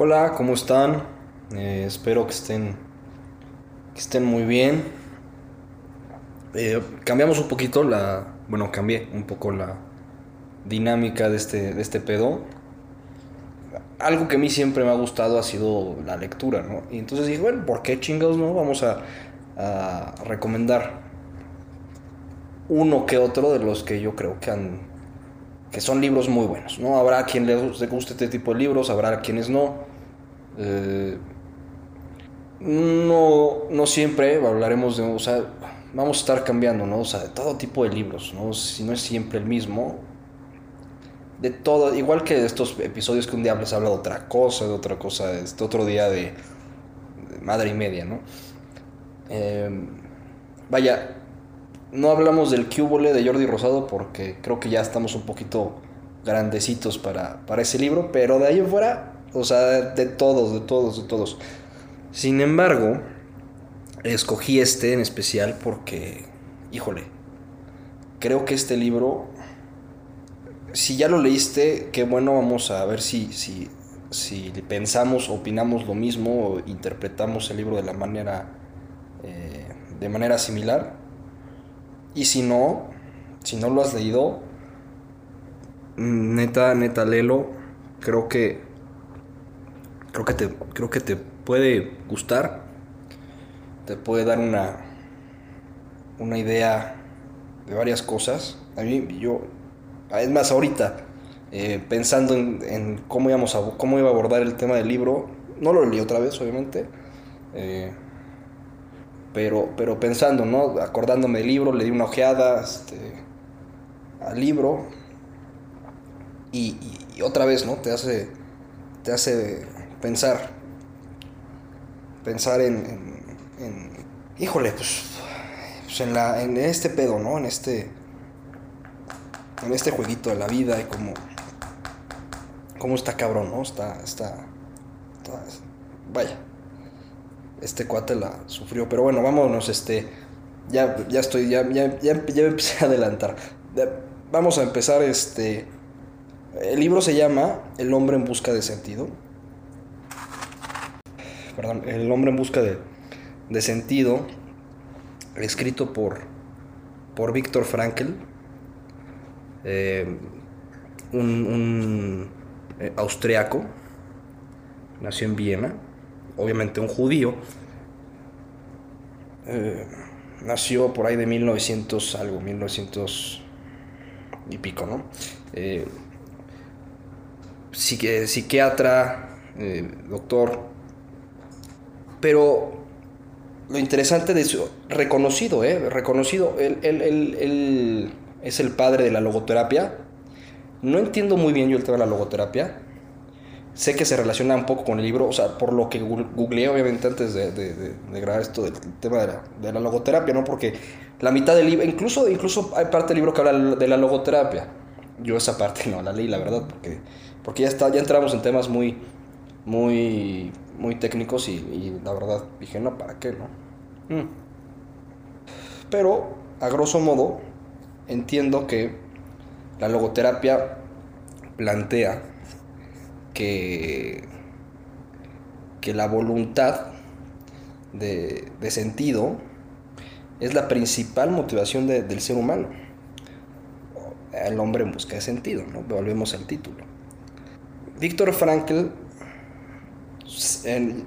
Hola, ¿cómo están? Eh, espero que estén, estén muy bien. Eh, cambiamos un poquito la. Bueno, cambié un poco la dinámica de este, de este pedo. Algo que a mí siempre me ha gustado ha sido la lectura, ¿no? Y entonces dije, bueno, ¿por qué chingados no? Vamos a, a recomendar uno que otro de los que yo creo que han que son libros muy buenos, ¿no? Habrá quien le guste este tipo de libros, habrá quienes no. Eh, no, no siempre hablaremos de, o sea, vamos a estar cambiando, ¿no? O sea, de todo tipo de libros, ¿no? Si no es siempre el mismo. De todo, igual que de estos episodios que un día les habla de otra cosa, de otra cosa, este otro día de, madre y media, ¿no? Eh, vaya, no hablamos del cúbole de Jordi Rosado porque creo que ya estamos un poquito grandecitos para, para ese libro, pero de ahí en fuera, o sea, de todos, de todos, de todos. Sin embargo, escogí este en especial porque, híjole, creo que este libro, si ya lo leíste, qué bueno, vamos a ver si, si, si pensamos, opinamos lo mismo o interpretamos el libro de la manera, eh, de manera similar. Y si no, si no lo has leído, neta, neta, lelo. Creo que. Creo que te. Creo que te puede gustar. Te puede dar una. Una idea de varias cosas. A mí, yo. Es más, ahorita. Eh, pensando en, cómo, íbamos a, cómo iba a abordar el tema del libro. No lo leí otra vez, obviamente. Eh, pero, pero pensando, ¿no? Acordándome del libro, le di una ojeada este, al libro y, otra vez, ¿no? Te hace, te hace pensar, pensar en, en, híjole, pues, pues, en, la, en este pedo, ¿no? En este, en este jueguito de la vida y cómo, cómo está cabrón, ¿no? Está, está, vaya este cuate la sufrió. Pero bueno, vámonos, este. Ya, ya estoy, ya, ya, ya, me empecé a adelantar. Vamos a empezar, este. El libro se llama El hombre en busca de sentido. El hombre en busca de, sentido. Escrito por, por Víctor Frankl. Eh, un, un eh, austriaco. Nació en Viena obviamente un judío. Eh, nació por ahí de 1900 algo, 1900 y pico, ¿no? Psiquiatra, doctor, pero lo interesante de eso, reconocido, ¿eh? Reconocido, él, él es el padre de la logoterapia. No entiendo muy bien yo el tema de la logoterapia, sé que se relaciona un poco con el libro, o sea, por lo que googleé obviamente antes de, grabar esto del tema de la, logoterapia, ¿no? Porque la mitad del libro, incluso, incluso hay parte del libro que habla de la logoterapia. Yo esa parte no la leí, la verdad, porque, porque ya, está, ya entramos en temas muy, muy, muy técnicos y, la verdad dije, no, ¿para qué, no? Mm. Pero, a grosso modo, entiendo que la logoterapia plantea que, que la voluntad de, sentido es la principal motivación del ser humano. El hombre en busca de sentido, ¿no? Volvemos al título. Víctor Frankl,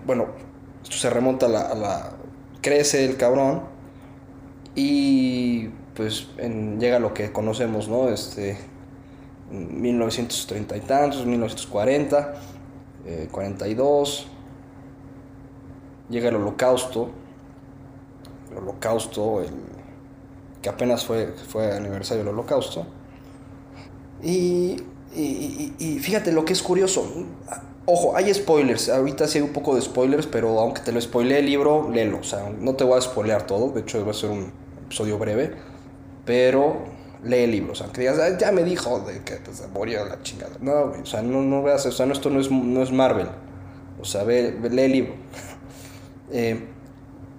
bueno, esto se remonta a la, Crece el cabrón y pues llega a lo que conocemos, ¿no? Este, 1930 y tantos, 1940, 42, eh, llega el holocausto, el holocausto, el, que apenas fue, fue aniversario del holocausto. Y, y, fíjate lo que es curioso, ojo, hay spoilers, ahorita sí hay un poco de spoilers, pero aunque te lo spoileé el libro, léelo, o sea, no te voy a spoilear todo, de hecho va a ser un episodio breve, pero lee libros, aunque digas, ya me dijo de que pues, se murió la chingada. No, o sea, no, no veas, o sea, no, esto no es, no es Marvel. O sea, ve, lee el libro. Eh,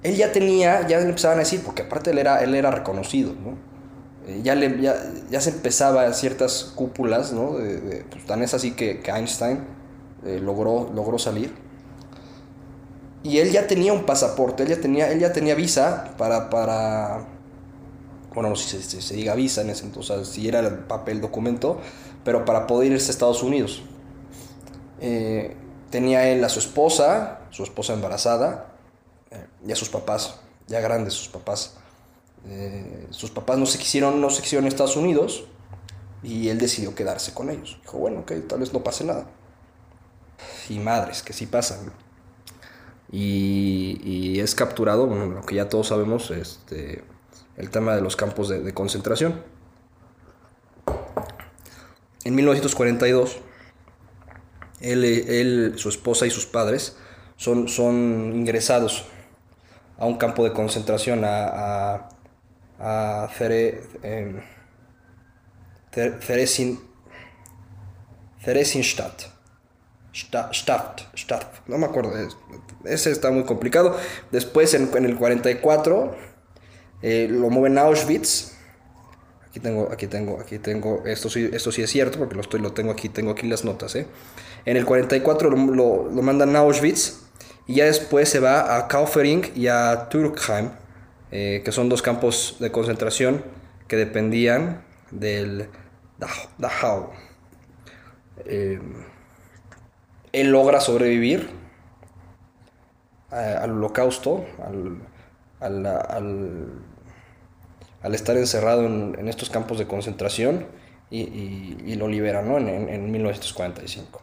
él ya tenía, ya le empezaban a decir, porque aparte él era, él era reconocido, ¿no? Eh, ya, le, ya, se empezaba ciertas cúpulas, ¿no? De, pues, tan es así que, Einstein eh, logró, logró salir. Y él ya tenía un pasaporte, él ya tenía, él ya tenía visa para, para bueno, no sé si se, diga visa en ese entonces, si era el papel documento, pero para poder irse a Estados Unidos. Eh, tenía él a su esposa, su esposa embarazada, eh, y a sus papás, ya grandes sus papás. Eh, sus papás no se quisieron, no se quisieron en Estados Unidos y él decidió quedarse con ellos. Dijo, bueno, ok, tal vez no pase nada. Y madres, que sí pasan. Y, es capturado, bueno, lo que ya todos sabemos, este, el tema de los campos de, concentración. En 1942, él, su esposa y sus padres son, son ingresados a un campo de concentración a, a, a em, no me acuerdo, ese está muy complicado. Después en, en el 44 eh, lo mueven a Auschwitz. Aquí tengo, aquí tengo, aquí tengo, esto sí, esto sí es cierto porque lo, estoy, lo tengo aquí, tengo aquí las notas. ¿eh? En el 44 lo, lo, mandan a Auschwitz y ya después se va a Kaufering y a Turkheim, eh, que son dos campos de concentración que dependían del Dachau. Él logra sobrevivir al holocausto, al, estar encerrado en, estos campos de concentración y, lo liberan ¿no? en, 1945.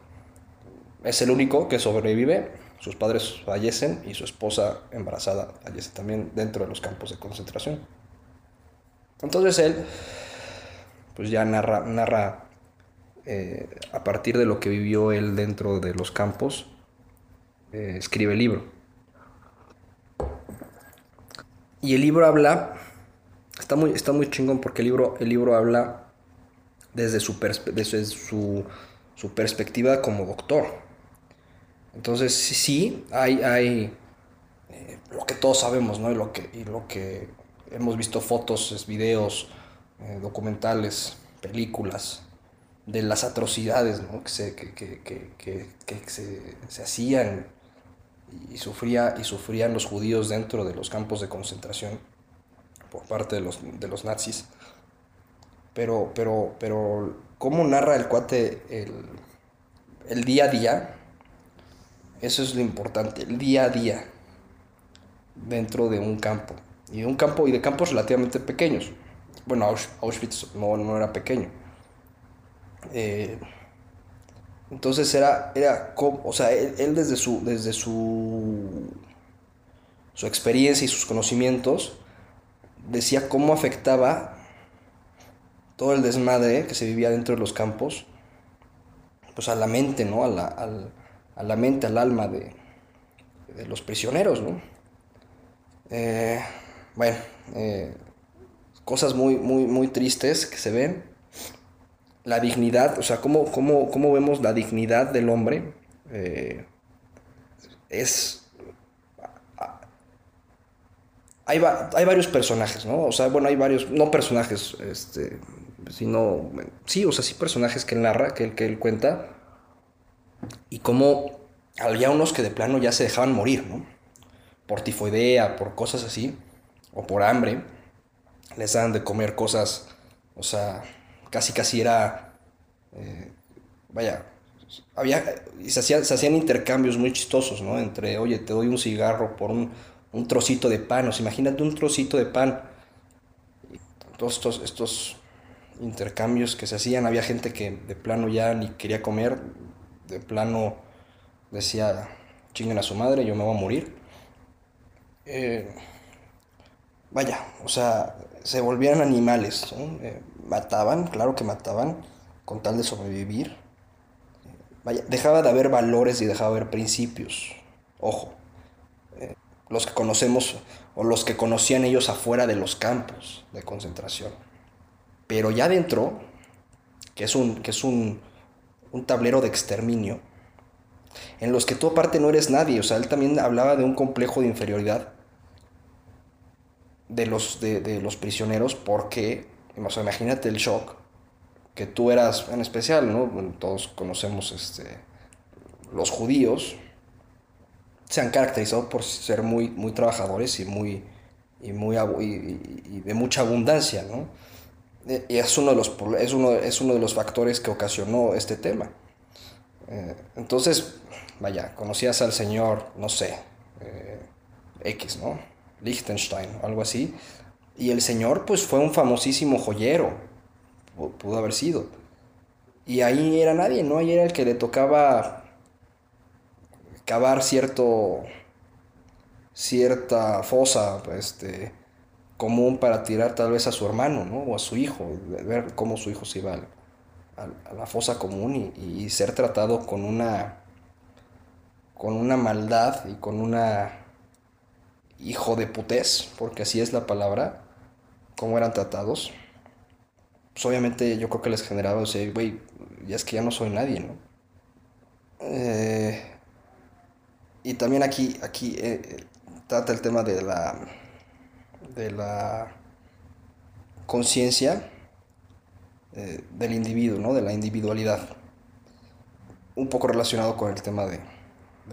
Es el único que sobrevive, sus padres fallecen y su esposa embarazada fallece también dentro de los campos de concentración. Entonces él pues ya narra, narra eh, a partir de lo que vivió él dentro de los campos, eh, escribe el libro. Y el libro habla Está muy, está muy chingón porque el libro, el libro habla desde, su, perspectiva como doctor. Entonces, sí, hay, hay eh, lo que todos sabemos, ¿no? Y lo que, y lo que hemos visto fotos, videos, documentales, películas, de las atrocidades ¿no? que, se, que, que, que se, se, hacían y, sufría, y sufrían los judíos dentro de los campos de concentración por parte de los, de los nazis. Pero, pero, pero, ¿cómo narra el cuate el, el día a día? Eso es lo importante, el día a día dentro de un campo. Y de un campo y de campos relativamente pequeños. Bueno, Auschwitz no, no era pequeño. Eh, entonces era, era o sea, él, él, desde, su, desde su, su experiencia y sus conocimientos decía cómo afectaba todo el desmadre que se vivía dentro de los campos, pues a la mente, ¿no? A la, a la mente, al alma de, de los prisioneros, ¿no? Eh, bueno, eh, cosas muy, muy, muy tristes que se ven. La dignidad, o sea, cómo, cómo, cómo vemos la dignidad del hombre. Eh, es hay, varios personajes, ¿no? O sea, bueno, hay varios, no personajes, este, sino, sí, o sea, sí personajes que él narra, que que él cuenta, y cómo había unos que de plano ya se dejaban morir, ¿no? Por tifoidea, por cosas así, o por hambre, les daban de comer cosas, o sea, casi casi era, eh, vaya, había, se hacían, se hacían intercambios muy chistosos, ¿no? Entre, oye, te doy un cigarro por un un trocito de pan, o sea, imagínate un trocito de pan. Todos estos, estos intercambios que se hacían, había gente que de plano ya ni quería comer, de plano decía, chinguen a su madre, yo me voy a morir. Eh, vaya, o sea, se volvían animales, eh, mataban, claro que mataban, con tal de sobrevivir. Dejaba de haber valores y dejaba de haber principios. Ojo, los que conocemos o los que conocían ellos afuera de los campos de concentración. Pero ya dentro, que es un, que es un, un tablero de exterminio, en los que tú aparte no eres nadie, o sea, él también hablaba de un complejo de inferioridad de los, de, los prisioneros porque, o imagínate el shock que tú eras en especial, ¿no? todos conocemos este, los judíos se han caracterizado por ser muy, muy trabajadores y, muy, y, muy, y, de mucha abundancia, ¿no? Y es uno, de los, es, uno, es uno de los factores que ocasionó este tema. Eh, entonces, vaya, conocías al señor, no sé, eh, X, ¿no? Liechtenstein, algo así. Y el señor, pues, fue un famosísimo joyero, pudo haber sido. Y ahí era nadie, ¿no? Ahí era el que le tocaba cavar cierto cierta fosa este, común para tirar tal vez a su hermano ¿no? o a su hijo, ver cómo su hijo se iba a, la fosa común y, ser tratado con una con una maldad y con una hijo de putés, porque así es la palabra, cómo eran tratados. Pues obviamente yo creo que les generaba, o sea, güey, ya es que ya no soy nadie, ¿no? Eh, y también aquí, aquí eh, trata el tema de la, de la conciencia eh, del individuo, ¿no? de la individualidad. Un poco relacionado con el tema de,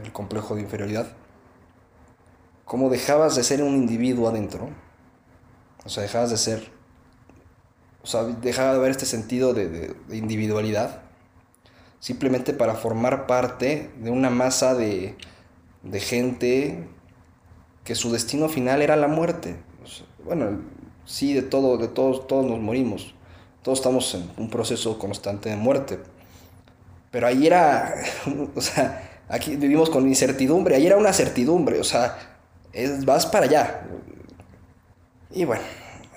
del complejo de inferioridad. Cómo dejabas de ser un individuo adentro. O sea, dejabas de ser. O sea, dejaba de haber este sentido de, individualidad. Simplemente para formar parte de una masa de, de gente que su destino final era la muerte. Bueno, sí, de todo, de todos, todos nos morimos. Todos estamos en un proceso constante de muerte. Pero ahí era, o sea, aquí vivimos con incertidumbre, ahí era una certidumbre, o sea, es, vas para allá. Y bueno,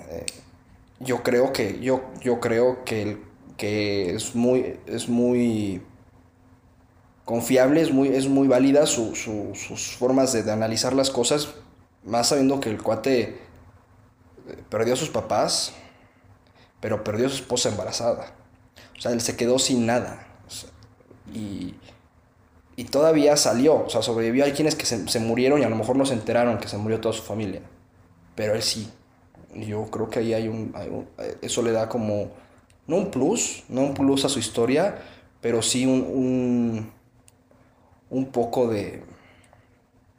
eh, yo creo que, yo, yo creo que, que es muy, es muy confiable, es muy, es muy válida sus formas de, analizar las cosas, más sabiendo que el cuate eh, perdió a sus papás, pero perdió a su esposa embarazada. O sea, él se quedó sin nada. y, y, todavía salió, o sea, sobrevivió. Hay quienes que se, murieron y a lo mejor no se enteraron que se murió toda su familia. Pero él sí. Yo creo que ahí hay un, eh, Eso le da como. No un plus, no un plus a su historia, pero sí un un poco de,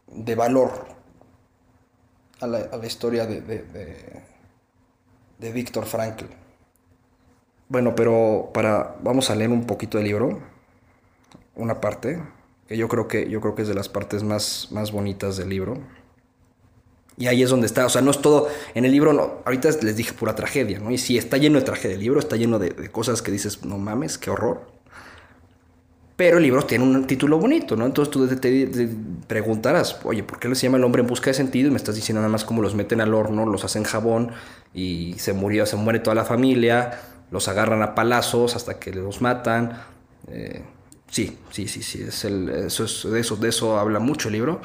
de valor a la, a la historia de, de, de, Víctor Frankl. Bueno, pero para vamos a leer un poquito del libro, una parte que yo creo que yo creo que es de las partes más, más bonitas del libro. Y ahí es donde está, o sea, no es todo, en el libro, ahorita les dije pura tragedia, ¿no? Y sí, está lleno de tragedia, el libro está lleno de, cosas que dices, no mames, qué horror. Pero el libro tiene un título bonito, ¿no? Entonces tú te, preguntarás, oye, ¿por qué se llama El hombre en busca de sentido? Y me estás diciendo nada más cómo los meten al horno, los hacen jabón y se murió, se muere toda la familia, los agarran a palazos hasta que los matan. Eh, sí, sí, sí, sí, es el, eso es, de, eso, de eso habla mucho el libro,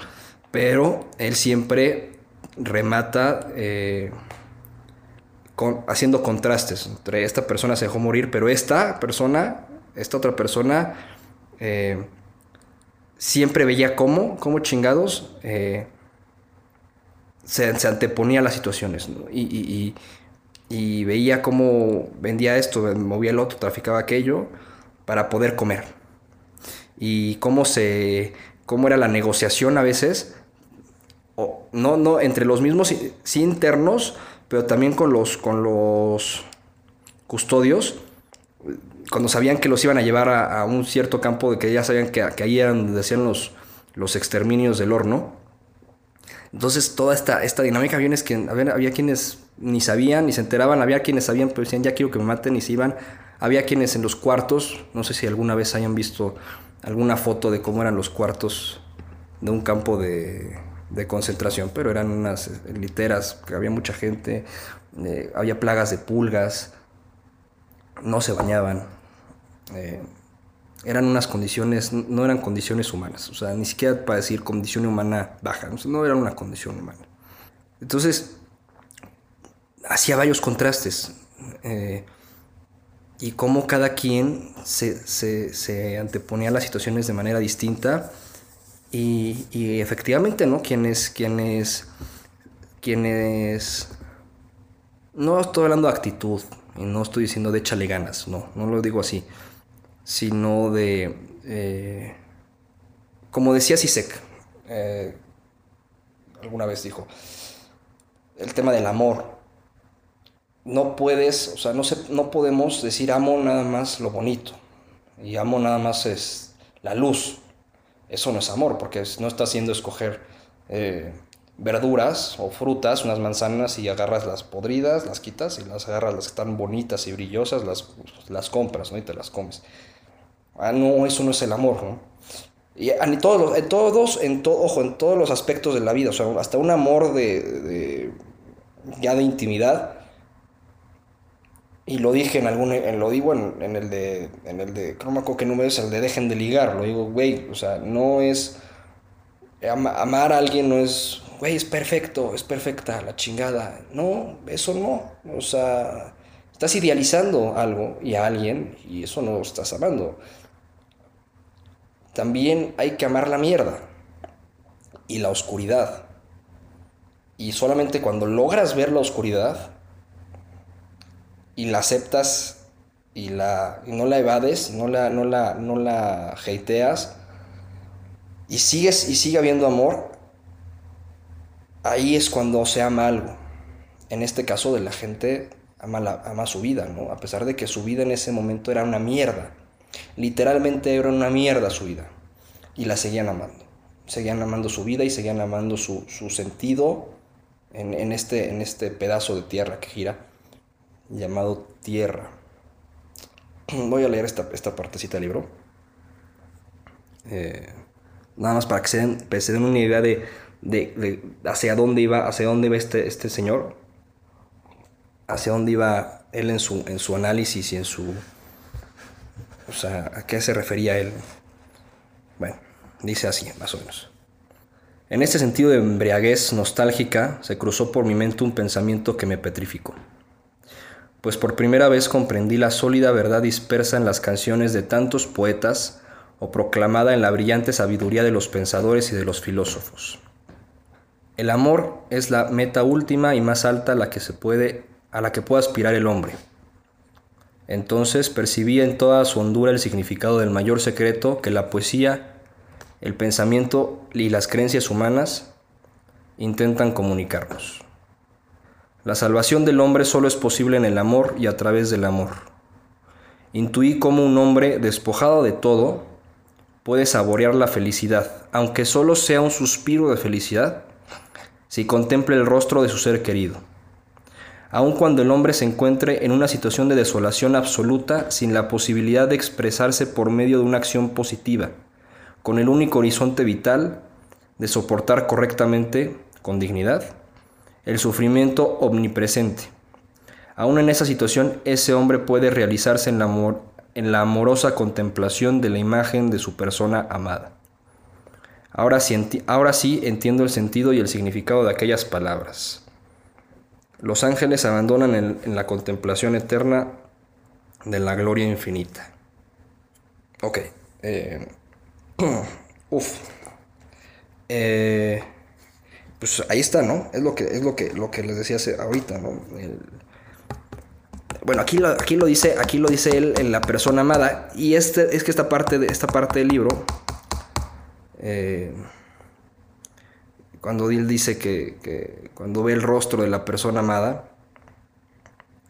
pero él siempre remata eh, con, haciendo contrastes entre esta persona se dejó morir, pero esta persona, esta otra persona eh, siempre veía cómo, cómo chingados eh, se, anteponía a las situaciones y, veía cómo vendía esto, movía el otro, traficaba aquello para poder comer. Y cómo se cómo era la negociación a veces, no, no, entre los mismos, sí internos, pero también con los, con los custodios, cuando sabían que los iban a llevar a, un cierto campo, de que ya sabían que, que ahí eran donde hacían los, los exterminios del horno. Entonces toda esta, esta dinámica había, había, había, quienes ni sabían ni se enteraban, había quienes sabían pero decían ya quiero que me maten y se iban. Había quienes en los cuartos, no sé si alguna vez hayan visto alguna foto de cómo eran los cuartos de un campo de, de concentración, pero eran unas literas, que había mucha gente, eh, había plagas de pulgas, no se bañaban, eh, eran unas condiciones, no eran condiciones humanas, o sea, ni siquiera para decir condición humana baja, no, era una condición humana. Entonces, hacía varios contrastes eh, y cómo cada quien se, anteponía a las situaciones de manera distinta y, efectivamente, ¿no? Quienes, quienes, quienes, no estoy hablando de actitud, y no estoy diciendo de échale ganas, no, no lo digo así, sino de, eh, como decía Sisek, eh, alguna vez dijo, el tema del amor. No puedes, o sea, no, se, no podemos decir amo nada más lo bonito y amo nada más es la luz. Eso no es amor, porque no está haciendo escoger eh, verduras o frutas, unas manzanas y agarras las podridas, las quitas y las agarras las que están bonitas y brillosas, las, las compras ¿no? y te las comes. Ah, no, eso no es el amor, ¿no? Y en todos, en todos, en todo, ojo, en todos los aspectos de la vida, o sea, hasta un amor de, ya de intimidad. Y lo dije en algún, en, lo digo en, el de, en el de, no me qué número es, el de dejen de ligar, lo digo, güey, o sea, no es, amar a alguien no es, güey, es perfecto, es perfecta, la chingada, no, eso no, o sea, estás idealizando algo y a alguien y eso no lo estás amando también hay que amar la mierda y la oscuridad. Y solamente cuando logras ver la oscuridad y la aceptas y, la, no la evades, no la, no la, no la hateas y sigues y sigue habiendo amor, ahí es cuando se ama algo. En este caso de la gente ama, la, ama su vida, ¿no? A pesar de que su vida en ese momento era una mierda. Literalmente era una mierda su vida. Y la seguían amando. Seguían amando su vida y seguían amando su, sentido en, este, en este pedazo de tierra que gira, llamado tierra. Voy a leer esta, esta partecita del libro. Eh, nada más para que se den, se den una idea de, de, hacia dónde iba, hacia dónde iba este, este señor, hacia dónde iba él en su, en su análisis y en su o sea, ¿a qué se refería él? Bueno, dice así, más o menos. En este sentido de embriaguez nostálgica se cruzó por mi mente un pensamiento que me petrificó. Pues por primera vez comprendí la sólida verdad dispersa en las canciones de tantos poetas o proclamada en la brillante sabiduría de los pensadores y de los filósofos. El amor es la meta última y más alta a la que se puede a la que puede aspirar el hombre. Entonces percibí en toda su hondura el significado del mayor secreto que la poesía, el pensamiento y las creencias humanas intentan comunicarnos. La salvación del hombre solo es posible en el amor y a través del amor. Intuí cómo un hombre despojado de todo puede saborear la felicidad, aunque solo sea un suspiro de felicidad, si contempla el rostro de su ser querido aun cuando el hombre se encuentre en una situación de desolación absoluta sin la posibilidad de expresarse por medio de una acción positiva, con el único horizonte vital de soportar correctamente, con dignidad, el sufrimiento omnipresente. Aún en esa situación, ese hombre puede realizarse en la, en la amorosa contemplación de la imagen de su persona amada. Ahora ahora sí entiendo el sentido y el significado de aquellas palabras. Los ángeles abandonan en, la contemplación eterna de la gloria infinita. Ok. Eh, uf. Eh, pues ahí está, ¿no? Es lo que, es lo que, lo que les decía ahorita, ¿no? bueno, aquí lo, aquí lo dice, aquí lo dice él en la persona amada. Y este, es que esta parte, de, esta parte del libro. Eh, cuando él dice que, cuando ve el rostro de la persona amada,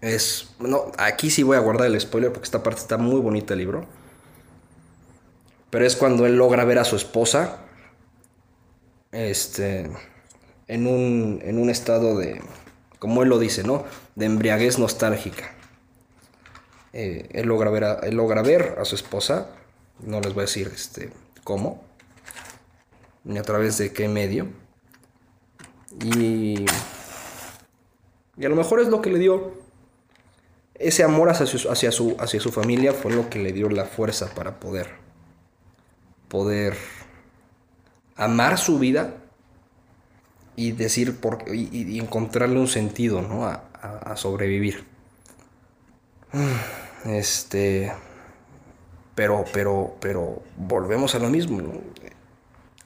es, bueno, aquí sí voy a guardar el spoiler porque esta parte está muy bonita el libro, pero es cuando él logra ver a su esposa, este, en un, en un estado de, como él lo dice, ¿no? De embriaguez nostálgica. Eh, él, logra ver a, él logra ver a su esposa, no les voy a decir este, cómo, ni a través de qué medio y, y a lo mejor es lo que le dio ese amor hacia su, hacia su, hacia su familia, fue lo que le dio la fuerza para poder, poder amar su vida y decir por, y, encontrarle un sentido ¿no? a, a, sobrevivir. Este. Pero, pero, pero volvemos a lo mismo.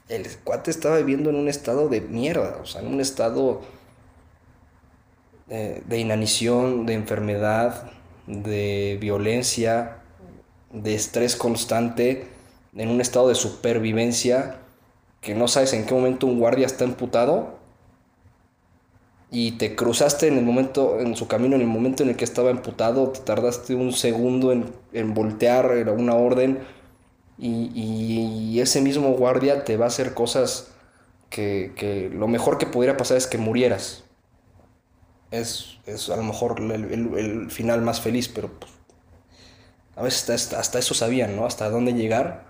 el cuate estaba viviendo en un estado de mierda, o sea, en un estado de, inanición, de enfermedad, de violencia, de estrés constante, en un estado de supervivencia que no sabes en qué momento un guardia está emputado y te cruzaste en el momento, en su camino, en el momento en el que estaba emputado, te tardaste un segundo en, en voltear una orden y, y, ese mismo guardia te va a hacer cosas que, que, lo mejor que pudiera pasar es que murieras. Es, es a lo mejor el, el, el, final más feliz, pero pues, a veces hasta, hasta eso sabían, ¿no? Hasta dónde llegar,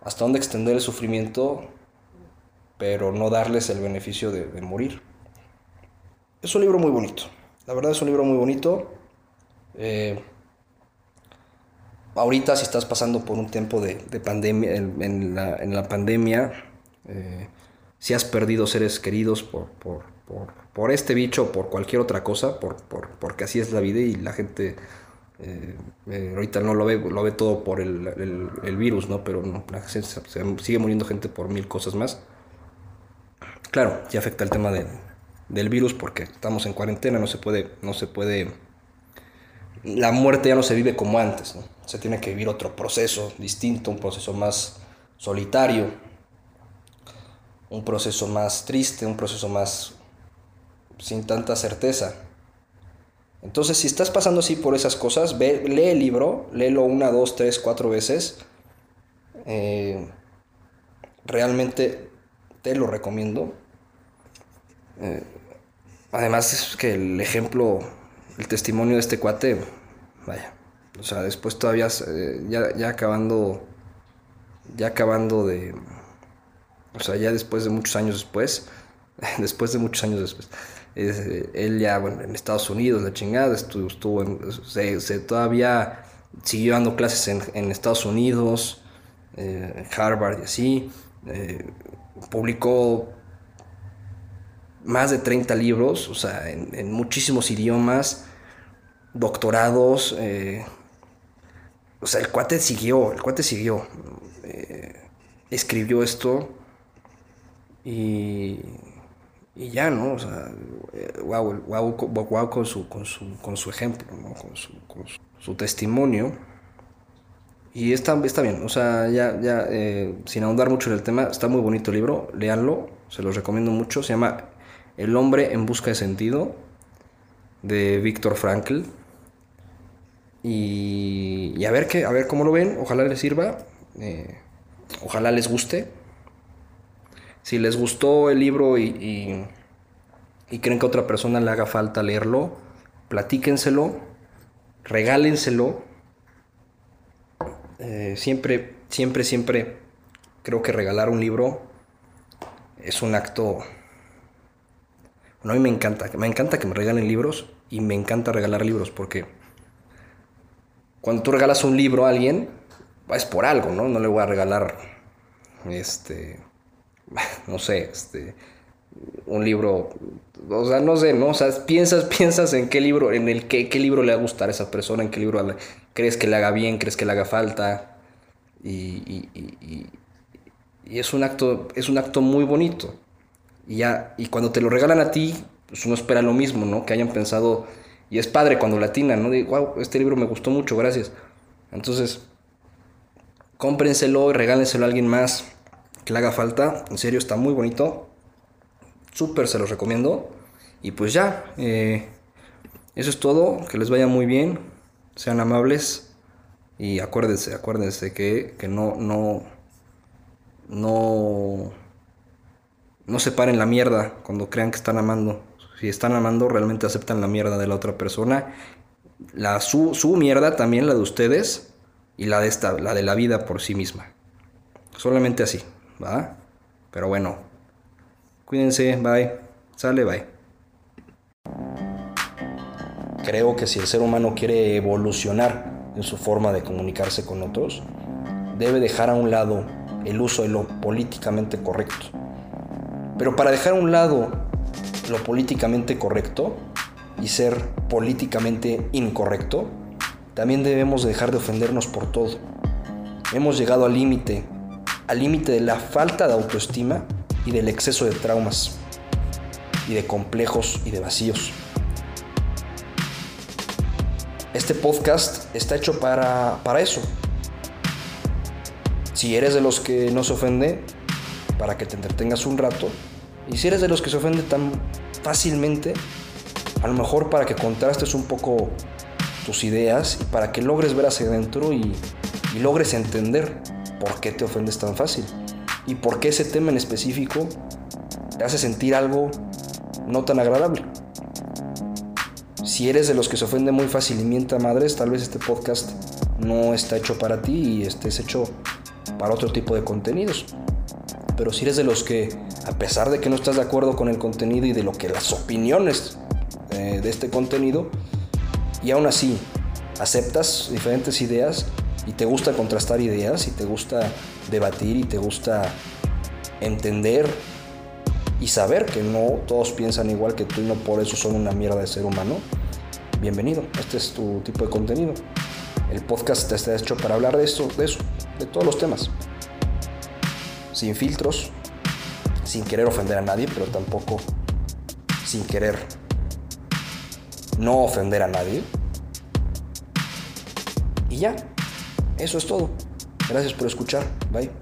hasta dónde extender el sufrimiento, pero no darles el beneficio de, de morir. Es un libro muy bonito. La verdad es un libro muy bonito. Eh, ahorita si estás pasando por un tiempo de, de pandemia, en, la, en, la, pandemia, eh, si has perdido seres queridos por, por, por, por este bicho o por cualquier otra cosa, por, por, porque así es la vida y la gente eh, ahorita no lo ve, lo ve todo por el, el, virus, ¿no? Pero no, la gente, sigue muriendo gente por mil cosas más. Claro, ya afecta el tema de, del virus porque estamos en cuarentena, no se puede, no se puede, la muerte ya no se vive como antes, se tiene que vivir otro proceso distinto, un proceso más solitario, un proceso más triste, un proceso más sin tanta certeza. Entonces, si estás pasando así por esas cosas, ve, lee el libro, léelo una, dos, tres, cuatro veces. Eh, realmente te lo recomiendo. Eh, además es que el ejemplo, el testimonio de este cuate, vaya, o sea, después todavía, eh, ya, ya acabando, ya acabando de, o sea, ya después de muchos años después, después de muchos años después, eh, él ya, bueno, en Estados Unidos, la chingada, estuvo, estuvo en, se, se, todavía siguió dando clases en, en Estados Unidos, eh, en Harvard y así, eh, publicó más de 30 libros, o sea, en, muchísimos idiomas, doctorados, eh, o sea, el cuate siguió, el cuate siguió, eh, escribió y, y ya, ¿no? O sea, wow, wow, wow con, su, con, su, con su ejemplo, ¿no? con, su, con su, su testimonio. Y está, está bien, o sea, ya, ya eh, sin ahondar mucho en el tema, está muy bonito el libro, léanlo, se los recomiendo mucho, se llama El hombre en busca de sentido, de Víctor Frankl. Y, a, ver qué, a ver cómo lo ven, ojalá les sirva, eh, ojalá les guste. Si les gustó el libro y, creen que a otra persona le haga falta leerlo, platíquenselo, regálenselo. Eh, siempre, siempre, siempre creo que regalar un libro es un acto... Bueno, a mí me encanta, me encanta que me regalen libros y me encanta regalar libros porque cuando tú regalas un libro a alguien, es por algo, ¿no? No le voy a regalar, este, no sé, este, un libro, o sea, no sé, ¿no? O sea, piensas, piensas en qué libro, en el qué, qué libro le va a gustar a esa persona, en qué libro crees que le haga bien, crees que le haga falta, y, y, y, y, es un acto, es un acto muy bonito. Y ya, y cuando te lo regalan a ti, pues uno espera lo mismo, ¿no? Que hayan pensado y es padre cuando latina, ¿no? Digo, wow, este libro me gustó mucho, gracias. Entonces, cómprenselo y regálenselo a alguien más que le haga falta. En serio, está muy bonito. Súper se los recomiendo. Y pues ya, eh, eso es todo. Que les vaya muy bien. Sean amables. Y acuérdense, acuérdense que, que no, no, no, no separen la mierda cuando crean que están amando. Si están amando, realmente aceptan la mierda de la otra persona. La, su, su mierda también, la de ustedes. Y la de, esta, la de la vida por sí misma. Solamente así, ¿va? Pero bueno. Cuídense, bye. Sale, bye. Creo que si el ser humano quiere evolucionar en su forma de comunicarse con otros, debe dejar a un lado el uso de lo políticamente correcto. Pero para dejar a un lado lo políticamente correcto y ser políticamente incorrecto, también debemos dejar de ofendernos por todo. Hemos llegado al límite, al límite de la falta de autoestima y del exceso de traumas y de complejos y de vacíos. Este podcast está hecho para, para eso. Si eres de los que no se ofende, para que te entretengas un rato. Y si eres de los que se ofende tan fácilmente, a lo mejor para que contrastes un poco tus ideas y para que logres ver hacia adentro y, logres entender por qué te ofendes tan fácil y por qué ese tema en específico te hace sentir algo no tan agradable. Si eres de los que se ofende muy fácil y mienta madres, tal vez este podcast no está hecho para ti y estés hecho para otro tipo de contenidos. Pero si eres de los que, a pesar de que no estás de acuerdo con el contenido y de lo que las opiniones eh, de este contenido, y aún así aceptas diferentes ideas y te gusta contrastar ideas y te gusta debatir y te gusta entender y saber que no todos piensan igual que tú y no por eso son una mierda de ser humano, bienvenido. Este es tu tipo de contenido. El podcast está hecho para hablar de eso, de eso, de todos los temas. Sin filtros, sin querer ofender a nadie, pero tampoco sin querer no ofender a nadie. Y ya, eso es todo. Gracias por escuchar. Bye.